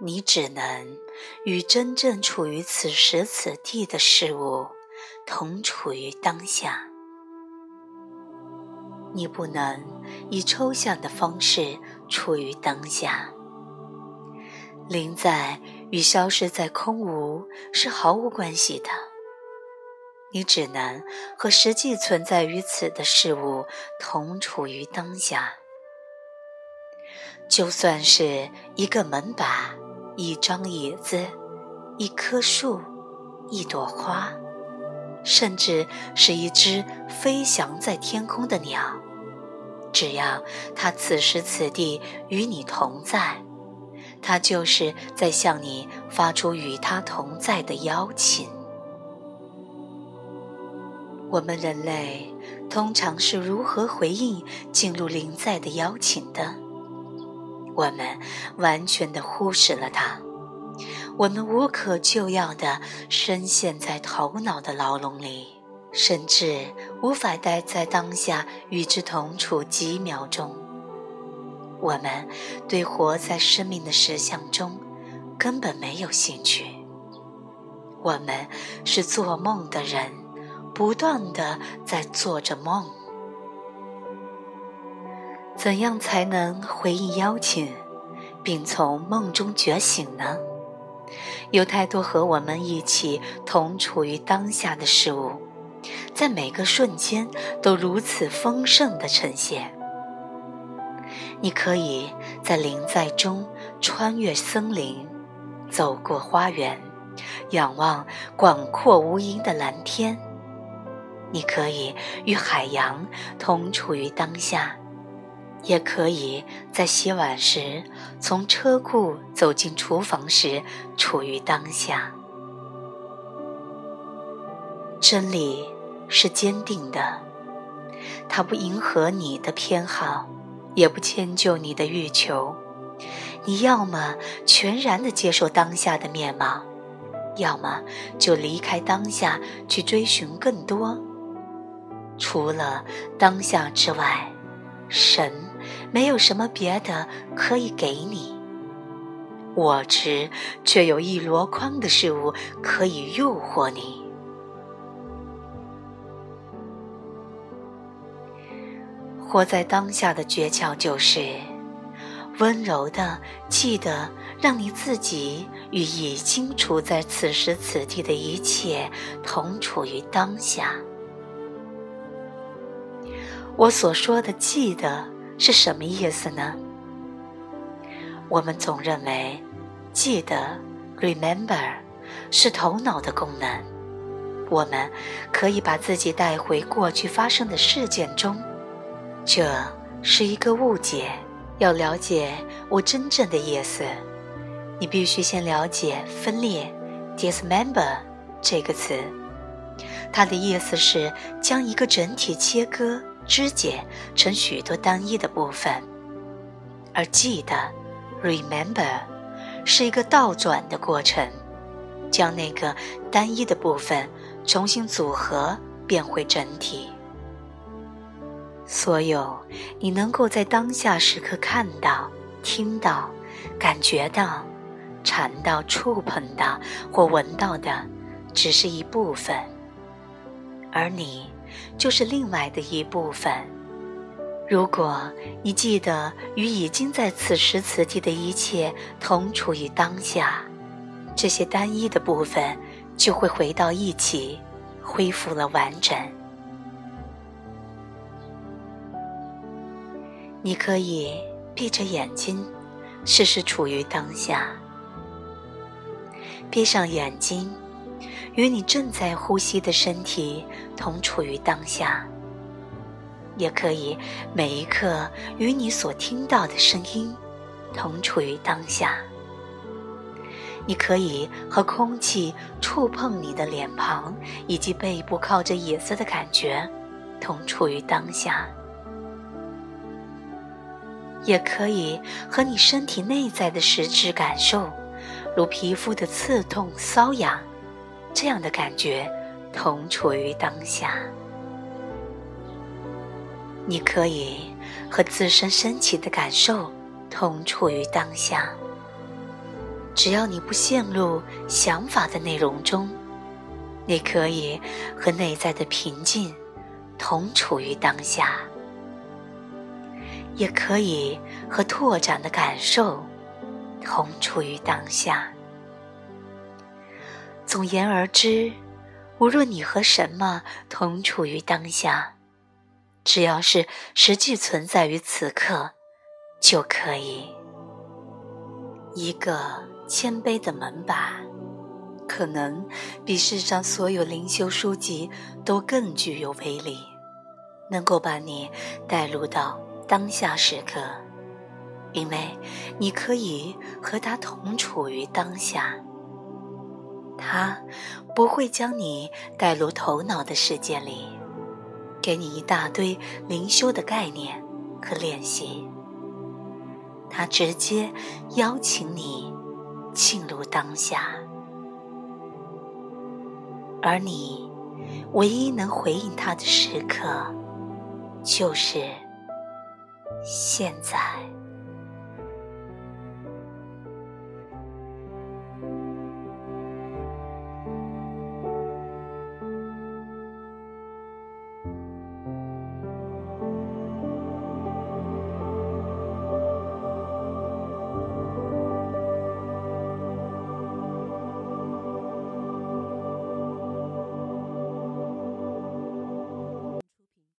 你只能与真正处于此时此地的事物同处于当下。你不能以抽象的方式处于当下。临在与消失在空无是毫无关系的。你只能和实际存在于此的事物同处于当下。就算是一个门把、一张椅子、一棵树、一朵花，甚至是一只飞翔在天空的鸟，只要它此时此地与你同在。它就是在向你发出与它同在的邀请。我们人类通常是如何回应进入灵在的邀请的？我们完全的忽视了它，我们无可救药的深陷在头脑的牢笼里，甚至无法待在当下与之同处几秒钟。我们对活在生命的实相中根本没有兴趣。我们是做梦的人，不断的在做着梦。怎样才能回应邀请，并从梦中觉醒呢？有太多和我们一起同处于当下的事物，在每个瞬间都如此丰盛的呈现。你可以在林在中穿越森林，走过花园，仰望广阔无垠的蓝天。你可以与海洋同处于当下，也可以在洗碗时从车库走进厨房时处于当下。真理是坚定的，它不迎合你的偏好。也不迁就你的欲求，你要么全然的接受当下的面貌，要么就离开当下去追寻更多。除了当下之外，神没有什么别的可以给你。我执却有一箩筐的事物可以诱惑你。活在当下的诀窍就是，温柔的记得让你自己与已经处在此时此地的一切同处于当下。我所说的“记得”是什么意思呢？我们总认为，记得 （remember） 是头脑的功能，我们可以把自己带回过去发生的事件中。这是一个误解。要了解我真正的意思，你必须先了解“分裂 ”（dismember） 这个词。它的意思是将一个整体切割、肢解成许多单一的部分，而记得 （remember） 是一个倒转的过程，将那个单一的部分重新组合，变回整体。所有你能够在当下时刻看到、听到、感觉到、尝到、触碰到或闻到的，只是一部分，而你就是另外的一部分。如果你记得与已经在此时此地的一切同处于当下，这些单一的部分就会回到一起，恢复了完整。你可以闭着眼睛，试试处于当下。闭上眼睛，与你正在呼吸的身体同处于当下。也可以每一刻与你所听到的声音同处于当下。你可以和空气触碰你的脸庞以及背部靠着椅子的感觉同处于当下。也可以和你身体内在的实质感受，如皮肤的刺痛、瘙痒，这样的感觉同处于当下。你可以和自身升起的感受同处于当下。只要你不陷入想法的内容中，你可以和内在的平静同处于当下，也可以和拓展的感受同处于当下。总言而之，无论你和什么同处于当下，只要是实际存在于此刻，就可以。一个谦卑的门把，可能比世上所有灵修书籍都更具有威力，能够把你带入到当下时刻，因为你可以和他同处于当下。他不会将你带入头脑的世界里，给你一大堆灵修的概念和练习。他直接邀请你进入当下，而你唯一能回应他的时刻，就是现在。